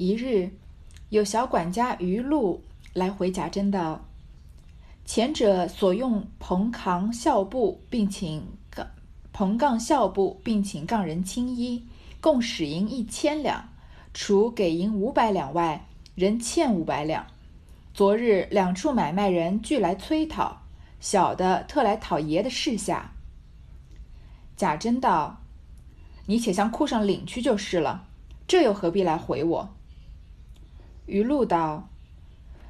一日，有小管家于禄来回贾珍道：“前者所用棚扛孝布，并请杠棚杠孝布，并请杠人青衣，共使银一千两，除给银五百两外，仍欠五百两。昨日两处买卖人俱来催讨，小的特来讨爷的事下。”贾珍道：“你且向库上领去就是了，这又何必来回我？”余露道：“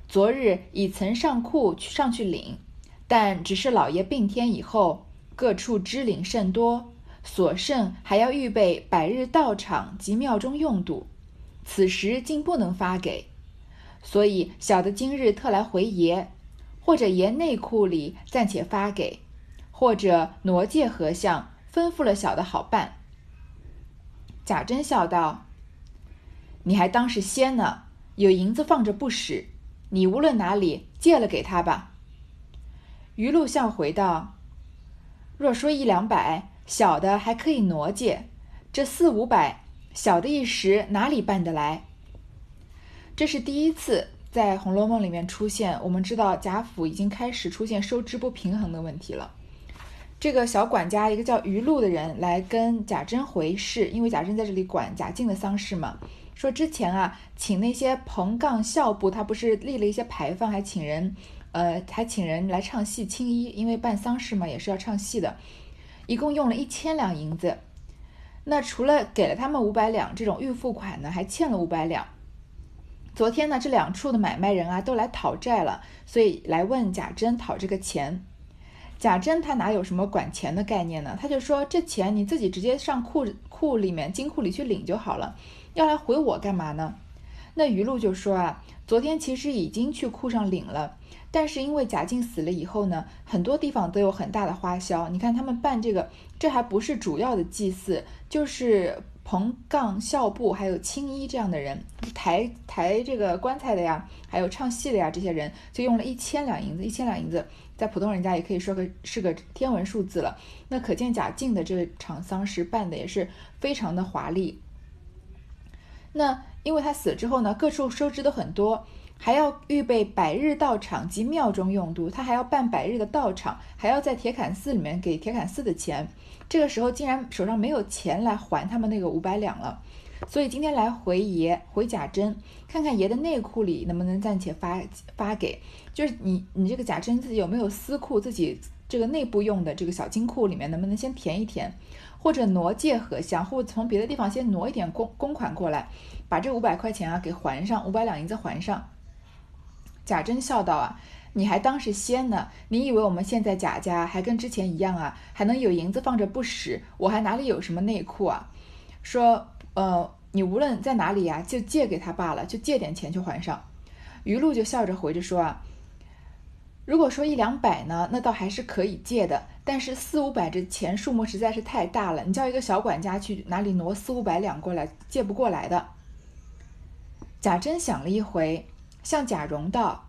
昨日已曾上库去上去领，但只是老爷病天以后，各处支领甚多，所剩还要预备百日道场及庙中用度，此时竟不能发给，所以小的今日特来回爷，或者爷内库里暂且发给，或者挪借和相吩咐了小的好办。”贾珍笑道：“你还当是仙呢。”有银子放着不使，你无论哪里借了给他吧。余禄笑回道：“若说一两百，小的还可以挪借；这四五百，小的一时哪里办得来？”这是第一次在《红楼梦》里面出现。我们知道贾府已经开始出现收支不平衡的问题了。这个小管家，一个叫余禄的人来跟贾珍回事，因为贾珍在这里管贾静的丧事嘛。说之前啊，请那些棚杠孝部，他不是立了一些牌坊，还请人，呃，还请人来唱戏青衣，因为办丧事嘛，也是要唱戏的，一共用了一千两银子。那除了给了他们五百两这种预付款呢，还欠了五百两。昨天呢，这两处的买卖人啊，都来讨债了，所以来问贾珍讨这个钱。贾珍他哪有什么管钱的概念呢？他就说这钱你自己直接上库库里面金库里去领就好了。要来回我干嘛呢？那余露就说啊，昨天其实已经去库上领了，但是因为贾静死了以后呢，很多地方都有很大的花销。你看他们办这个，这还不是主要的祭祀，就是棚杠孝布还有青衣这样的人，抬抬这个棺材的呀，还有唱戏的呀，这些人就用了一千两银子。一千两银子在普通人家也可以说个是个天文数字了。那可见贾静的这场丧事办的也是非常的华丽。那因为他死了之后呢，各处收支都很多，还要预备百日道场及庙中用度，他还要办百日的道场，还要在铁槛寺里面给铁槛寺的钱。这个时候竟然手上没有钱来还他们那个五百两了，所以今天来回爷回贾珍，看看爷的内库里能不能暂且发发给，就是你你这个贾珍自己有没有私库，自己这个内部用的这个小金库里面能不能先填一填。或者挪借和相，或者从别的地方先挪一点公公款过来，把这五百块钱啊给还上，五百两银子还上。贾珍笑道啊，你还当是仙呢？你以为我们现在贾家还跟之前一样啊？还能有银子放着不使？我还哪里有什么内库啊？说，呃，你无论在哪里呀，就借给他罢了，就借点钱去还上。余露就笑着回着说啊。如果说一两百呢，那倒还是可以借的。但是四五百这钱数目实在是太大了，你叫一个小管家去哪里挪四五百两过来，借不过来的。贾珍想了一回，向贾蓉道：“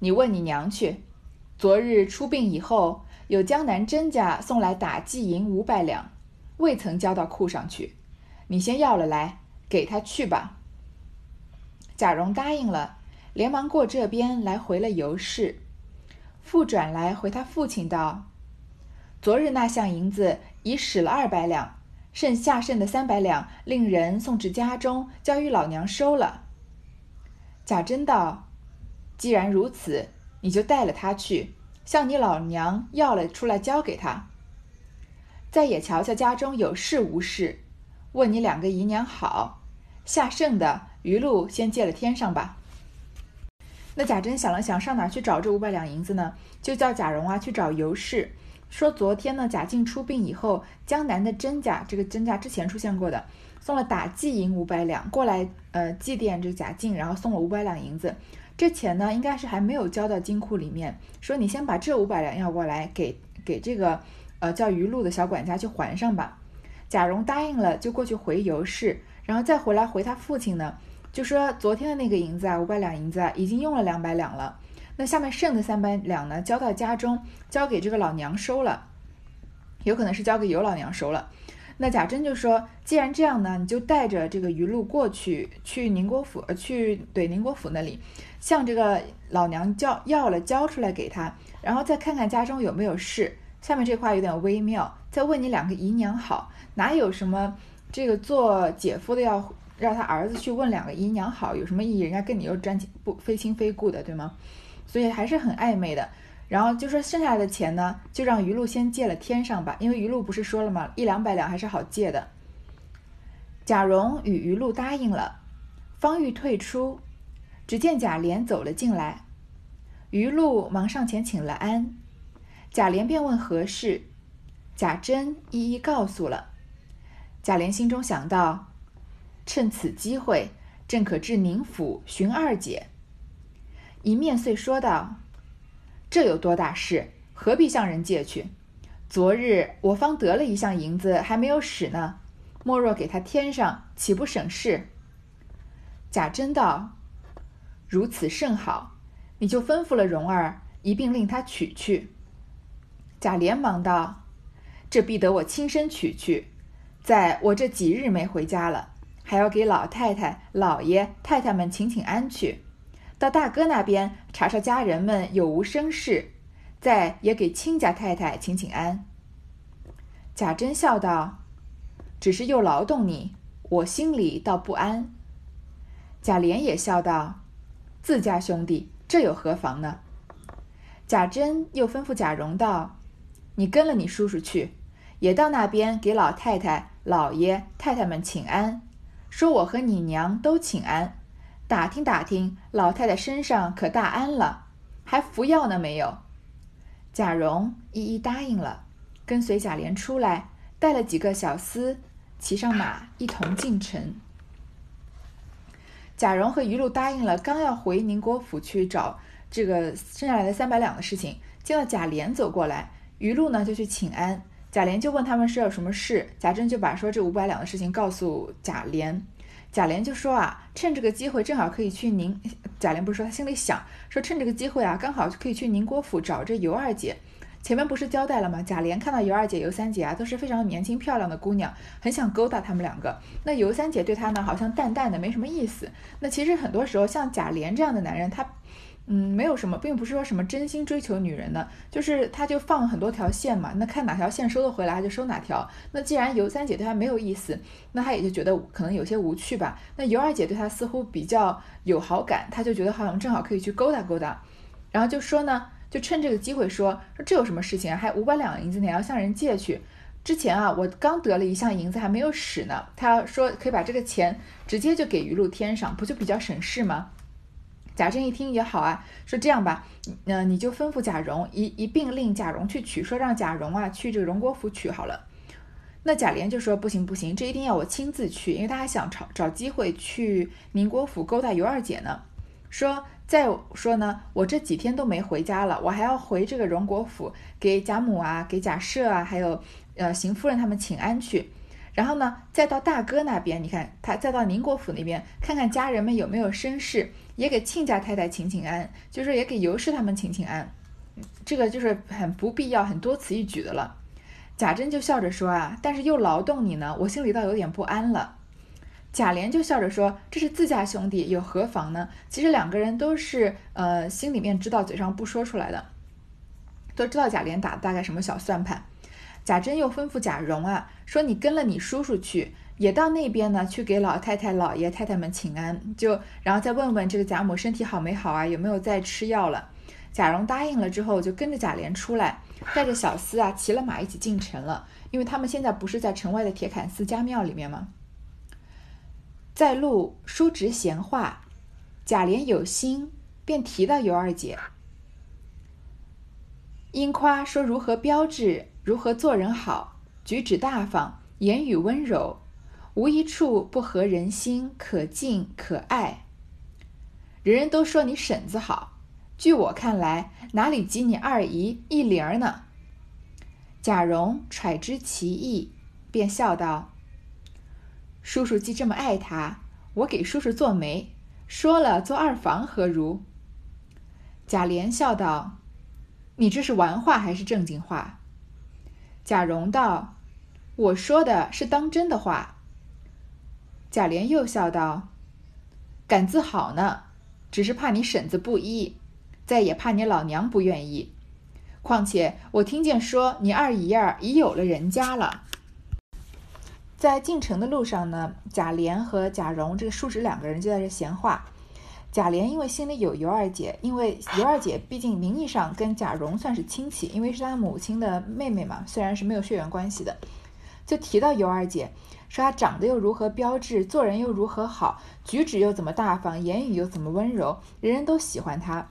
你问你娘去，昨日出殡以后，有江南甄家送来打祭银五百两，未曾交到库上去，你先要了来，给他去吧。”贾蓉答应了，连忙过这边来回了尤氏。复转来回他父亲道：“昨日那项银子已使了二百两，剩下剩的三百两，令人送至家中，交与老娘收了。”贾珍道：“既然如此，你就带了他去，向你老娘要了出来交给他。再也瞧瞧家中有事无事，问你两个姨娘好，下剩的余禄先借了天上吧。”那贾珍想了想，上哪去找这五百两银子呢？就叫贾蓉啊去找尤氏，说昨天呢贾静出殡以后，江南的甄家，这个甄家之前出现过的，送了打祭银五百两过来，呃祭奠这贾静，然后送了五百两银子。这钱呢应该是还没有交到金库里面，说你先把这五百两要过来，给给这个呃叫余禄的小管家去还上吧。贾蓉答应了，就过去回尤氏，然后再回来回他父亲呢。就说昨天的那个银子啊，五百两银子啊，已经用了两百两了。那下面剩的三百两呢，交到家中，交给这个老娘收了，有可能是交给尤老娘收了。那贾珍就说：“既然这样呢，你就带着这个余禄过去，去宁国府，呃，去对宁国府那里，向这个老娘叫要了交出来给他，然后再看看家中有没有事。下面这话有点微妙，再问你两个姨娘好，哪有什么这个做姐夫的要让他儿子去问两个姨娘好，有什么意义？人家跟你又沾亲不非亲非故的，对吗？所以还是很暧昧的。”然后就说剩下的钱呢，就让余露先借了天上吧，因为余露不是说了吗？一两百两还是好借的。贾蓉与余露答应了，方玉退出，只见贾琏走了进来，余露忙上前请了安，贾琏便问何事，贾珍一一告诉了。贾琏心中想到，趁此机会，正可至宁府寻二姐，一面遂说道。这有多大事？何必向人借去？昨日我方得了一项银子，还没有使呢。莫若给他添上，岂不省事？贾珍道：“如此甚好，你就吩咐了蓉儿，一并令他取去。”贾琏忙道：“这必得我亲身取去。在我这几日没回家了，还要给老太太、老爷、太太们请请安去。”到大哥那边查查家人们有无生事，再也给亲家太太请请安。贾珍笑道：“只是又劳动你，我心里倒不安。”贾琏也笑道：“自家兄弟，这有何妨呢？”贾珍又吩咐贾蓉道：“你跟了你叔叔去，也到那边给老太太、老爷、太太们请安，说我和你娘都请安。”打听打听，老太太身上可大安了，还服药呢没有？贾蓉一一答应了，跟随贾琏出来，带了几个小厮，骑上马一同进城。贾蓉和余禄答应了，刚要回宁国府去找这个剩下来的三百两的事情，见到贾琏走过来，余禄呢就去请安，贾琏就问他们是有什么事，贾珍就把说这五百两的事情告诉贾琏。贾琏就说啊，趁这个机会正好可以去宁。贾琏不是说他心里想说，趁这个机会啊，刚好可以去宁国府找这尤二姐。前面不是交代了吗？贾琏看到尤二姐、尤三姐啊，都是非常年轻漂亮的姑娘，很想勾搭他们两个。那尤三姐对他呢，好像淡淡的，没什么意思。那其实很多时候，像贾琏这样的男人，他。嗯，没有什么，并不是说什么真心追求女人的，就是他就放很多条线嘛，那看哪条线收得回来他就收哪条。那既然尤三姐对他没有意思，那他也就觉得可能有些无趣吧。那尤二姐对他似乎比较有好感，他就觉得好像正好可以去勾搭勾搭，然后就说呢，就趁这个机会说说这有什么事情啊？还五百两银子，你要向人借去？之前啊，我刚得了一项银子还没有使呢，他说可以把这个钱直接就给余露添上，不就比较省事吗？贾珍一听也好啊，说这样吧，嗯，你就吩咐贾蓉一一并令贾蓉去取，说让贾蓉啊去这个荣国府取好了。那贾琏就说不行不行，这一定要我亲自去，因为他还想找找机会去宁国府勾搭尤二姐呢。说再说呢，我这几天都没回家了，我还要回这个荣国府给贾母啊、给贾赦啊，还有呃邢夫人他们请安去。然后呢，再到大哥那边，你看他再到宁国府那边看看家人们有没有身世。也给亲家太太请请安，就是也给尤氏他们请请安，这个就是很不必要、很多此一举的了。贾珍就笑着说啊，但是又劳动你呢，我心里倒有点不安了。贾琏就笑着说，这是自家兄弟，有何妨呢？其实两个人都是呃心里面知道，嘴上不说出来的，都知道贾琏打大概什么小算盘。贾珍又吩咐贾蓉啊，说你跟了你叔叔去。也到那边呢，去给老太太、老爷太太们请安，就然后再问问这个贾母身体好没好啊，有没有在吃药了。贾蓉答应了之后，就跟着贾琏出来，带着小厮啊，骑了马一起进城了。因为他们现在不是在城外的铁槛寺家庙里面吗？在路叔侄闲话，贾琏有心，便提到尤二姐，因夸说如何标致，如何做人好，举止大方，言语温柔。无一处不合人心，可敬可爱。人人都说你婶子好，据我看来，哪里及你二姨一玲儿呢？贾蓉揣知其意，便笑道：“叔叔既这么爱她，我给叔叔做媒，说了做二房何如？”贾琏笑道：“你这是玩话还是正经话？”贾蓉道：“我说的是当真的话。贾琏又笑道：“敢字好呢，只是怕你婶子不依，再也怕你老娘不愿意。况且我听见说你二姨儿已有了人家了。”在进城的路上呢，贾琏和贾蓉这个叔侄两个人就在这闲话。贾琏因为心里有尤二姐，因为尤二姐毕竟名义上跟贾蓉算是亲戚，因为是他母亲的妹妹嘛，虽然是没有血缘关系的，就提到尤二姐，说她长得又如何标致，做人又如何好，举止又怎么大方，言语又怎么温柔，人人都喜欢她。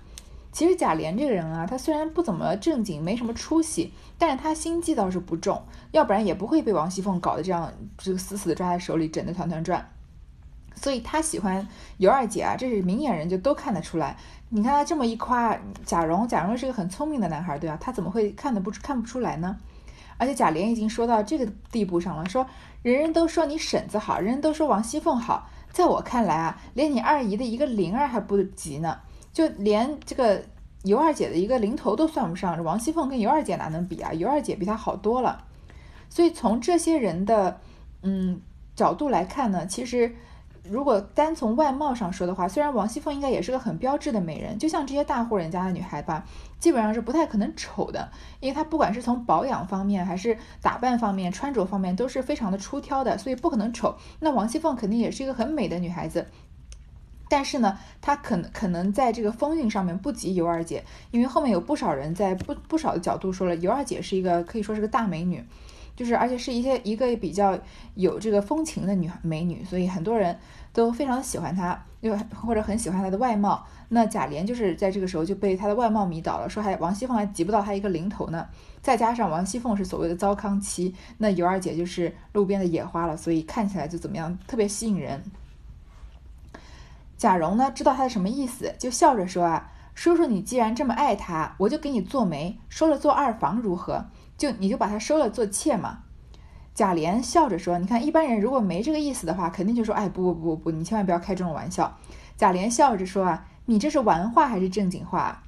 其实贾琏这个人啊，他虽然不怎么正经，没什么出息，但是他心计倒是不重，要不然也不会被王熙凤搞得这样，这个死死的抓在手里，整得团团转。所以他喜欢尤二姐啊，这是明眼人就都看得出来。你看他这么一夸贾蓉，贾蓉是个很聪明的男孩，对吧？他怎么会看得不看不出来呢？而且贾琏已经说到这个地步上了，说人人都说你婶子好，人人都说王熙凤好，在我看来啊，连你二姨的一个灵儿还不及呢。就连这个尤二姐的一个零头都算不上，王熙凤跟尤二姐哪能比啊？尤二姐比她好多了。所以从这些人的嗯角度来看呢，其实如果单从外貌上说的话，虽然王熙凤应该也是个很标致的美人，就像这些大户人家的女孩吧，基本上是不太可能丑的，因为她不管是从保养方面，还是打扮方面、穿着方面，都是非常的出挑的，所以不可能丑。那王熙凤肯定也是一个很美的女孩子。但是呢，她可能可能在这个风韵上面不及尤二姐，因为后面有不少人在不不少的角度说了，尤二姐是一个可以说是个大美女，就是而且是一些一个比较有这个风情的女美女，所以很多人都非常喜欢她，又或者很喜欢她的外貌。那贾琏就是在这个时候就被她的外貌迷倒了，说还王熙凤还及不到她一个零头呢。再加上王熙凤是所谓的糟糠妻，那尤二姐就是路边的野花了，所以看起来就怎么样，特别吸引人。贾蓉呢，知道他的什么意思，就笑着说：“啊，叔叔，你既然这么爱他，我就给你做媒，收了做二房如何？就你就把他收了做妾嘛。”贾琏笑着说：“你看，一般人如果没这个意思的话，肯定就说：‘哎，不不不不不，你千万不要开这种玩笑。’”贾琏笑着说：“啊，你这是玩话还是正经话？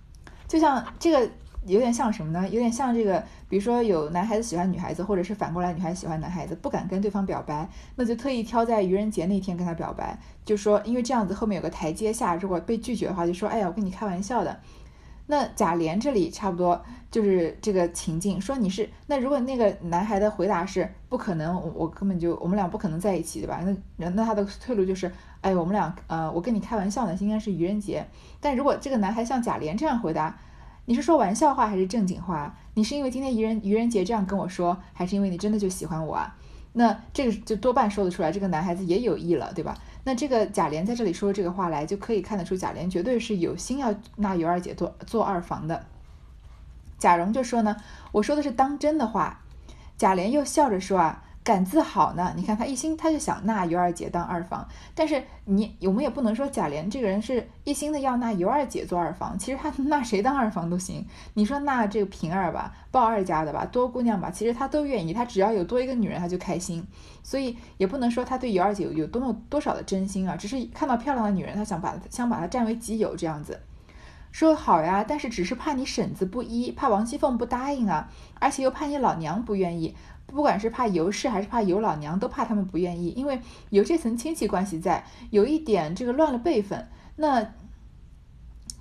就像这个。”有点像什么呢？有点像这个，比如说有男孩子喜欢女孩子，或者是反过来女孩子喜欢男孩子，不敢跟对方表白，那就特意挑在愚人节那天跟他表白，就说因为这样子后面有个台阶下，如果被拒绝的话，就说哎呀，我跟你开玩笑的。那贾琏这里差不多就是这个情境，说你是那如果那个男孩的回答是不可能，我我根本就我们俩不可能在一起，对吧？那那他的退路就是哎，我们俩呃，我跟你开玩笑呢，今天是愚人节。但如果这个男孩像贾琏这样回答。你是说玩笑话还是正经话？你是因为今天愚人愚人节这样跟我说，还是因为你真的就喜欢我啊？那这个就多半说得出来，这个男孩子也有意了，对吧？那这个贾琏在这里说这个话来，就可以看得出贾琏绝对是有心要纳尤二姐做做二房的。贾蓉就说呢，我说的是当真的话。贾琏又笑着说啊。敢自豪呢？你看他一心他就想纳尤二姐当二房，但是你我们也不能说贾琏这个人是一心的要纳尤二姐做二房，其实他纳谁当二房都行。你说纳这个平儿吧，鲍二家的吧，多姑娘吧，其实他都愿意，他只要有多一个女人他就开心。所以也不能说他对尤二姐有有多么多少的真心啊，只是看到漂亮的女人，他想把想把她占为己有这样子。说好呀，但是只是怕你婶子不依，怕王熙凤不答应啊，而且又怕你老娘不愿意。不管是怕尤氏还是怕尤老娘，都怕他们不愿意，因为有这层亲戚关系在，有一点这个乱了辈分。那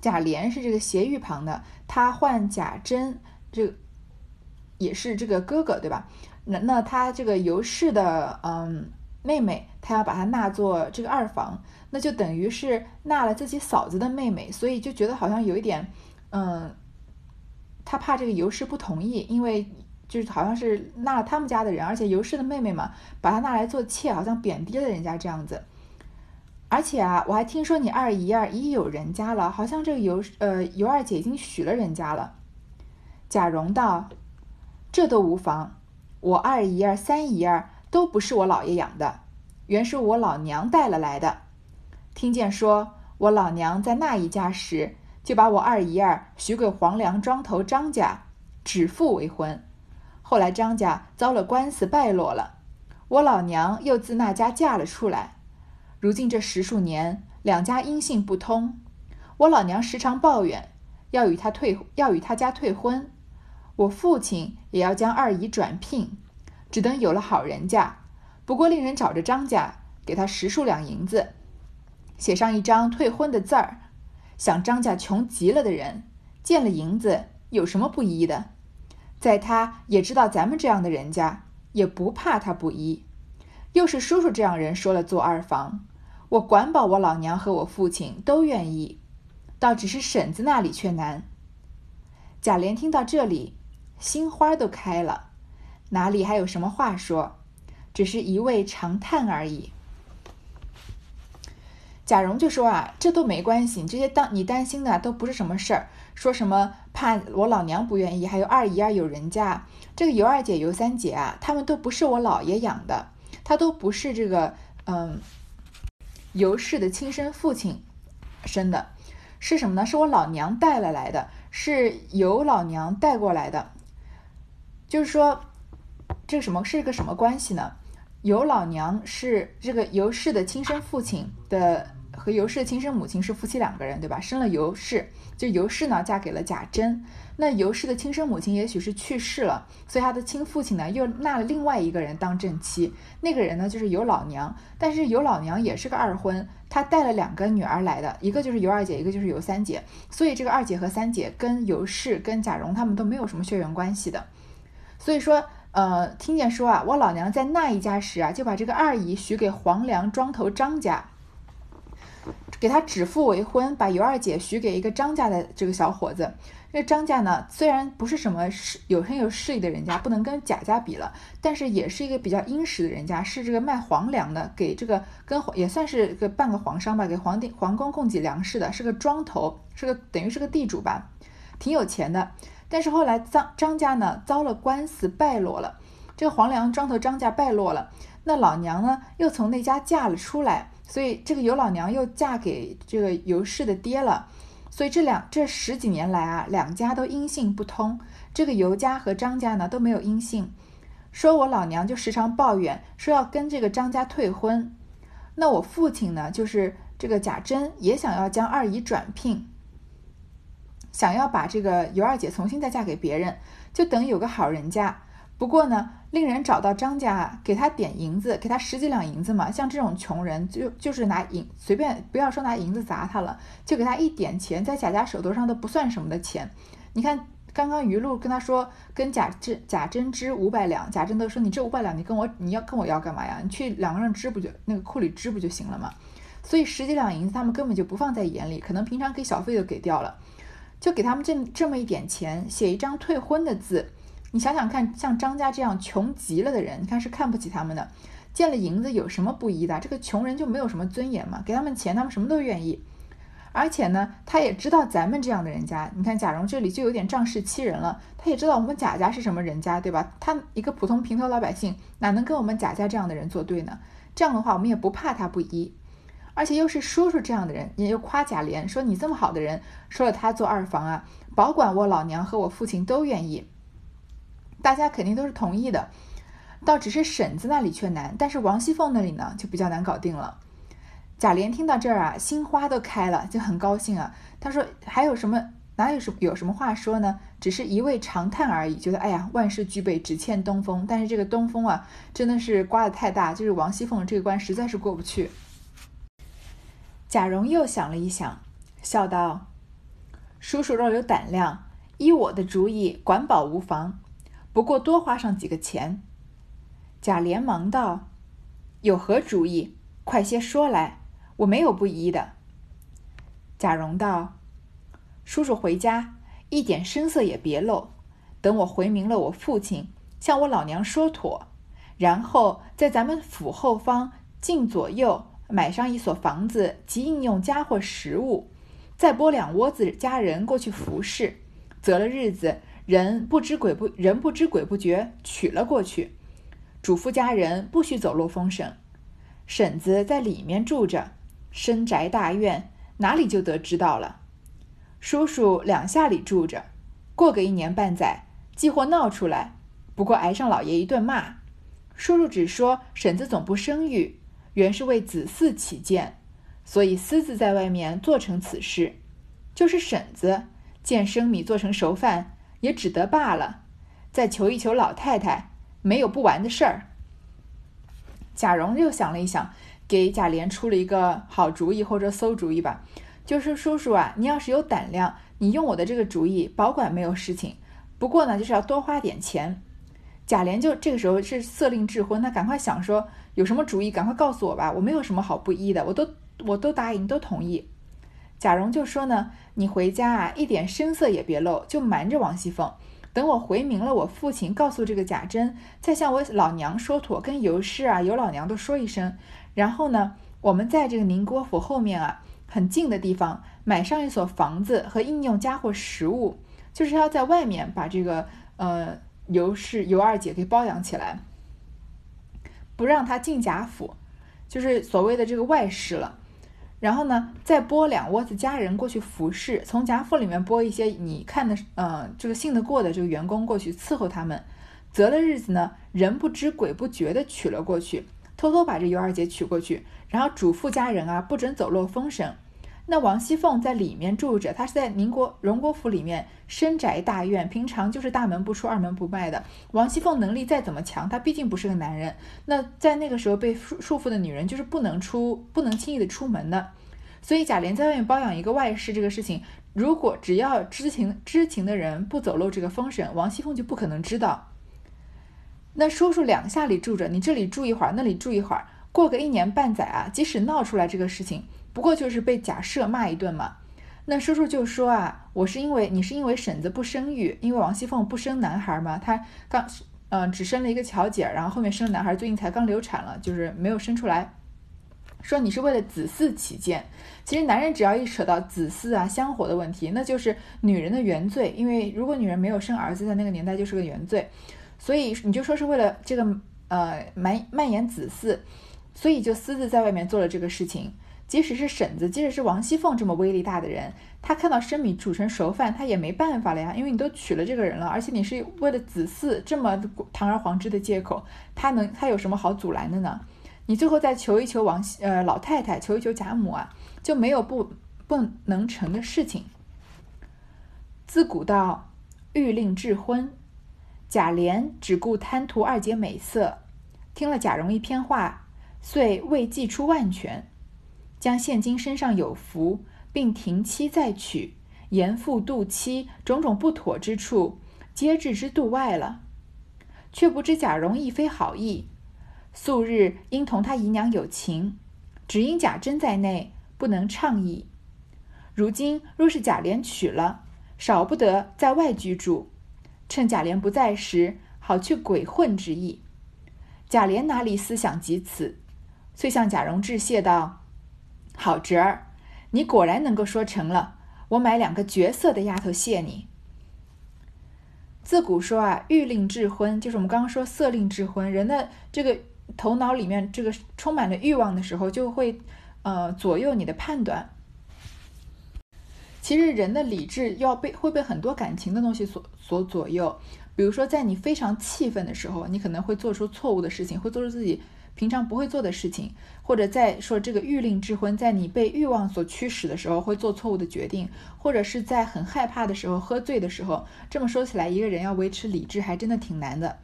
贾琏是这个斜玉旁的，他唤贾珍，这也是这个哥哥，对吧？那那他这个尤氏的嗯妹妹，她要把她纳做这个二房，那就等于是纳了自己嫂子的妹妹，所以就觉得好像有一点，嗯，她怕这个尤氏不同意，因为。就是好像是纳了他们家的人，而且尤氏的妹妹嘛，把她纳来做妾，好像贬低了人家这样子。而且啊，我还听说你二姨儿已有人家了，好像这个尤呃尤二姐已经许了人家了。贾蓉道：“这都无妨，我二姨儿、三姨儿都不是我老爷养的，原是我老娘带了来的。听见说我老娘在那一家时，就把我二姨儿许给黄梁庄头张家，指腹为婚。”后来张家遭了官司败落了，我老娘又自那家嫁了出来。如今这十数年，两家音信不通，我老娘时常抱怨，要与他退，要与他家退婚。我父亲也要将二姨转聘，只等有了好人家。不过令人找着张家，给他十数两银子，写上一张退婚的字儿。想张家穷极了的人，见了银子有什么不依的？在他也知道咱们这样的人家，也不怕他不依。又是叔叔这样人说了做二房，我管保我老娘和我父亲都愿意，倒只是婶子那里却难。贾琏听到这里，心花都开了，哪里还有什么话说？只是一味长叹而已。贾蓉就说啊，这都没关系，这些当你担心的都不是什么事儿。说什么怕我老娘不愿意，还有二姨啊有人家，这个尤二姐、尤三姐啊，他们都不是我姥爷养的，他都不是这个嗯尤氏的亲生父亲生的，是什么呢？是我老娘带了来的，是尤老娘带过来的。就是说，这个什么是一个什么关系呢？尤老娘是这个尤氏的亲生父亲的。和尤氏的亲生母亲是夫妻两个人，对吧？生了尤氏，就尤氏呢嫁给了贾珍。那尤氏的亲生母亲也许是去世了，所以他的亲父亲呢又纳了另外一个人当正妻。那个人呢就是尤老娘，但是尤老娘也是个二婚，她带了两个女儿来的，一个就是尤二姐，一个就是尤三姐。所以这个二姐和三姐跟尤氏、跟贾蓉他们都没有什么血缘关系的。所以说，呃，听见说啊，我老娘在那一家时啊，就把这个二姨许给黄梁庄头张家。给他指腹为婚，把尤二姐许给一个张家的这个小伙子。这张家呢，虽然不是什么势有很有势力的人家，不能跟贾家比了，但是也是一个比较殷实的人家，是这个卖皇粮的，给这个跟也算是个半个皇商吧，给皇帝皇宫供给粮食的，是个庄头，是个等于是个地主吧，挺有钱的。但是后来张张家呢遭了官司败落了，这个黄粮庄头张家败落了，那老娘呢又从那家嫁了出来。所以这个尤老娘又嫁给这个尤氏的爹了，所以这两这十几年来啊，两家都音信不通。这个尤家和张家呢都没有音信，说我老娘就时常抱怨说要跟这个张家退婚。那我父亲呢，就是这个贾珍也想要将二姨转聘，想要把这个尤二姐重新再嫁给别人，就等于有个好人家。不过呢。令人找到张家，给他点银子，给他十几两银子嘛。像这种穷人，就就是拿银随便，不要说拿银子砸他了，就给他一点钱，在贾家手头上都不算什么的钱。你看，刚刚余露跟他说，跟贾珍贾珍支五百两，贾珍都说你这五百两，你跟我你要跟我要干嘛呀？你去两个人支不就那个库里支不就行了嘛？所以十几两银子他们根本就不放在眼里，可能平常给小费都给掉了，就给他们这这么一点钱，写一张退婚的字。你想想看，像张家这样穷极了的人，你看是看不起他们的。见了银子有什么不依的？这个穷人就没有什么尊严嘛？给他们钱，他们什么都愿意。而且呢，他也知道咱们这样的人家，你看贾蓉这里就有点仗势欺人了。他也知道我们贾家是什么人家，对吧？他一个普通平头老百姓，哪能跟我们贾家这样的人作对呢？这样的话，我们也不怕他不依。而且又是叔叔这样的人，也就夸贾琏说：“你这么好的人，说了他做二房啊，保管我老娘和我父亲都愿意。”大家肯定都是同意的，倒只是婶子那里却难，但是王熙凤那里呢就比较难搞定了。贾琏听到这儿啊，心花都开了，就很高兴啊。他说：“还有什么？哪有什么有什么话说呢？只是一味长叹而已，觉得哎呀，万事俱备，只欠东风。但是这个东风啊，真的是刮得太大，就是王熙凤这个关实在是过不去。”贾蓉又想了一想，笑道：“叔叔若有胆量，依我的主意，管保无妨。”不过多花上几个钱，贾琏忙道：“有何主意？快些说来，我没有不依的。”贾蓉道：“叔叔回家一点声色也别露，等我回明了我父亲，向我老娘说妥，然后在咱们府后方近左右买上一所房子及应用家伙食物，再拨两窝子家人过去服侍，择了日子。”人不知鬼不人不知鬼不觉娶了过去，嘱咐家人不许走漏风声。婶子在里面住着，深宅大院，哪里就得知道了。叔叔两下里住着，过个一年半载，既或闹出来，不过挨上老爷一顿骂。叔叔只说婶子总不生育，原是为子嗣起见，所以私自在外面做成此事。就是婶子见生米做成熟饭。也只得罢了，再求一求老太太，没有不完的事儿。贾蓉又想了一想，给贾琏出了一个好主意或者馊主意吧，就是叔叔啊，你要是有胆量，你用我的这个主意，保管没有事情。不过呢，就是要多花点钱。贾琏就这个时候是色令智昏，他赶快想说有什么主意，赶快告诉我吧，我没有什么好不依的，我都我都答应，都同意。贾蓉就说呢，你回家啊，一点声色也别露，就瞒着王熙凤，等我回明了我父亲，告诉这个贾珍，再向我老娘说妥，跟尤氏啊、尤老娘都说一声，然后呢，我们在这个宁国府后面啊，很近的地方买上一所房子和应用家伙食物，就是要在外面把这个呃。尤氏、尤二姐给包养起来，不让他进贾府，就是所谓的这个外室了。然后呢，再拨两窝子家人过去服侍，从贾府里面拨一些你看的，呃，这个信得过的这个员工过去伺候他们。择了日子呢，人不知鬼不觉的娶了过去，偷偷把这尤二姐娶过去，然后嘱咐家人啊，不准走漏风声。那王熙凤在里面住着，她是在宁国荣国府里面深宅大院，平常就是大门不出二门不迈的。王熙凤能力再怎么强，她毕竟不是个男人。那在那个时候被束束缚的女人，就是不能出，不能轻易的出门的。所以贾琏在外面包养一个外室这个事情，如果只要知情知情的人不走漏这个风声，王熙凤就不可能知道。那叔叔两下里住着，你这里住一会儿，那里住一会儿，过个一年半载啊，即使闹出来这个事情。不过就是被假设骂一顿嘛，那叔叔就说啊，我是因为你是因为婶子不生育，因为王熙凤不生男孩嘛，她刚嗯只生了一个巧姐，然后后面生男孩，最近才刚流产了，就是没有生出来。说你是为了子嗣起见，其实男人只要一扯到子嗣啊香火的问题，那就是女人的原罪，因为如果女人没有生儿子，在那个年代就是个原罪，所以你就说是为了这个呃蔓蔓延子嗣，所以就私自在外面做了这个事情。即使是婶子，即使是王熙凤这么威力大的人，她看到生米煮成熟饭，她也没办法了呀。因为你都娶了这个人了，而且你是为了子嗣这么堂而皇之的借口，她能她有什么好阻拦的呢？你最后再求一求王呃老太太，求一求贾母啊，就没有不不能成的事情。自古道欲令智昏，贾琏只顾贪图二姐美色，听了贾蓉一篇话，遂未计出万全。将现今身上有福，并停妻再娶，严父度妻，种种不妥之处，皆置之度外了。却不知贾蓉亦非好意，素日因同他姨娘有情，只因贾珍在内，不能畅议。如今若是贾琏娶了，少不得在外居住，趁贾琏不在时，好去鬼混之意。贾琏哪里思想及此，遂向贾蓉致谢道。好侄儿，你果然能够说成了。我买两个绝色的丫头谢你。自古说啊，欲令智昏，就是我们刚刚说色令智昏。人的这个头脑里面这个充满了欲望的时候，就会呃左右你的判断。其实人的理智要被会被很多感情的东西所所左右。比如说，在你非常气愤的时候，你可能会做出错误的事情，会做出自己。平常不会做的事情，或者在说这个欲令智昏，在你被欲望所驱使的时候会做错误的决定，或者是在很害怕的时候、喝醉的时候。这么说起来，一个人要维持理智还真的挺难的。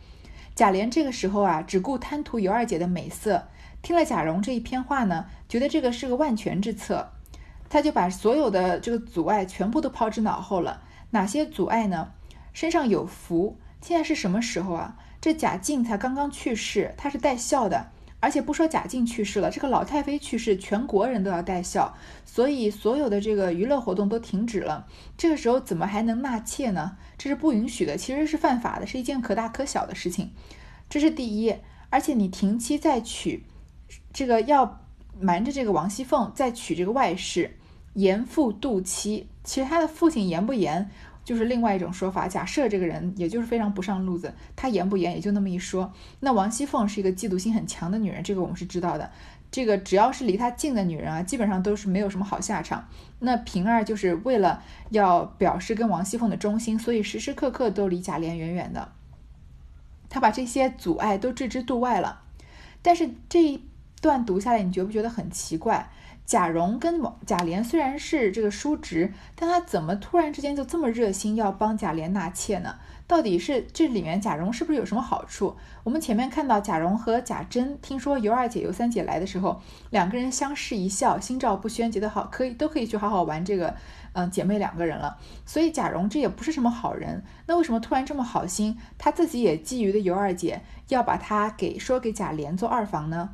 贾琏这个时候啊，只顾贪图尤二姐的美色，听了贾蓉这一篇话呢，觉得这个是个万全之策，他就把所有的这个阻碍全部都抛之脑后了。哪些阻碍呢？身上有福，现在是什么时候啊？这贾静才刚刚去世，他是带孝的。而且不说贾静去世了，这个老太妃去世，全国人都要戴孝，所以所有的这个娱乐活动都停止了。这个时候怎么还能纳妾呢？这是不允许的，其实是犯法的，是一件可大可小的事情。这是第一。而且你停妻再娶，这个要瞒着这个王熙凤再娶这个外室，严父妒妻。其实他的父亲严不严？就是另外一种说法，假设这个人也就是非常不上路子，他严不严也就那么一说。那王熙凤是一个嫉妒心很强的女人，这个我们是知道的。这个只要是离她近的女人啊，基本上都是没有什么好下场。那平儿就是为了要表示跟王熙凤的忠心，所以时时刻刻都离贾琏远远的。他把这些阻碍都置之度外了。但是这一段读下来，你觉不觉得很奇怪？贾蓉跟贾琏虽然是这个叔侄，但他怎么突然之间就这么热心要帮贾琏纳妾呢？到底是这里面贾蓉是不是有什么好处？我们前面看到贾蓉和贾珍听说尤二姐、尤三姐来的时候，两个人相视一笑，心照不宣，觉得好可以都可以去好好玩这个，嗯，姐妹两个人了。所以贾蓉这也不是什么好人，那为什么突然这么好心？他自己也觊觎的尤二姐要把她给说给贾琏做二房呢？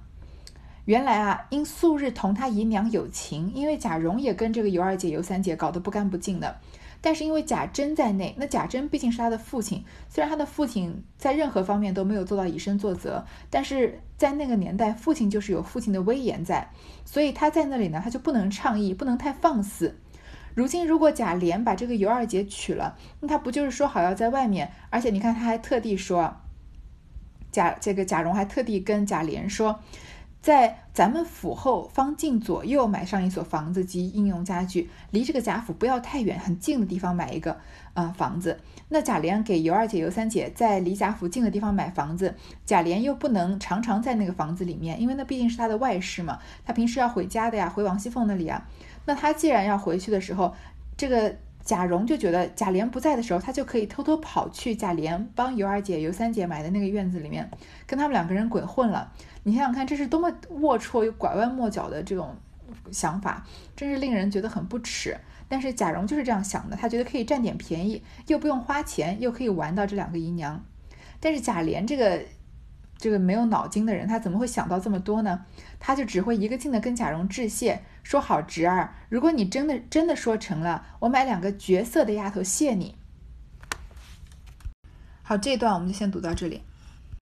原来啊，因素日同他姨娘有情，因为贾蓉也跟这个尤二姐、尤三姐搞得不干不净的。但是因为贾珍在内，那贾珍毕竟是他的父亲，虽然他的父亲在任何方面都没有做到以身作则，但是在那个年代，父亲就是有父亲的威严在，所以他在那里呢，他就不能倡议，不能太放肆。如今如果贾琏把这个尤二姐娶了，那他不就是说好要在外面？而且你看，他还特地说，贾这个贾蓉还特地跟贾琏说。在咱们府后方近左右买上一所房子及应用家具，离这个贾府不要太远，很近的地方买一个啊房子。那贾琏给尤二姐、尤三姐在离贾府近的地方买房子，贾琏又不能常常在那个房子里面，因为那毕竟是他的外室嘛，他平时要回家的呀，回王熙凤那里啊。那他既然要回去的时候，这个贾蓉就觉得贾琏不在的时候，他就可以偷偷跑去贾琏帮尤二姐、尤三姐买的那个院子里面，跟他们两个人鬼混了。你想想看，这是多么龌龊又拐弯抹角的这种想法，真是令人觉得很不耻。但是贾蓉就是这样想的，他觉得可以占点便宜，又不用花钱，又可以玩到这两个姨娘。但是贾琏这个这个没有脑筋的人，他怎么会想到这么多呢？他就只会一个劲的跟贾蓉致谢，说好侄儿，如果你真的真的说成了，我买两个绝色的丫头谢你。好，这一段我们就先读到这里。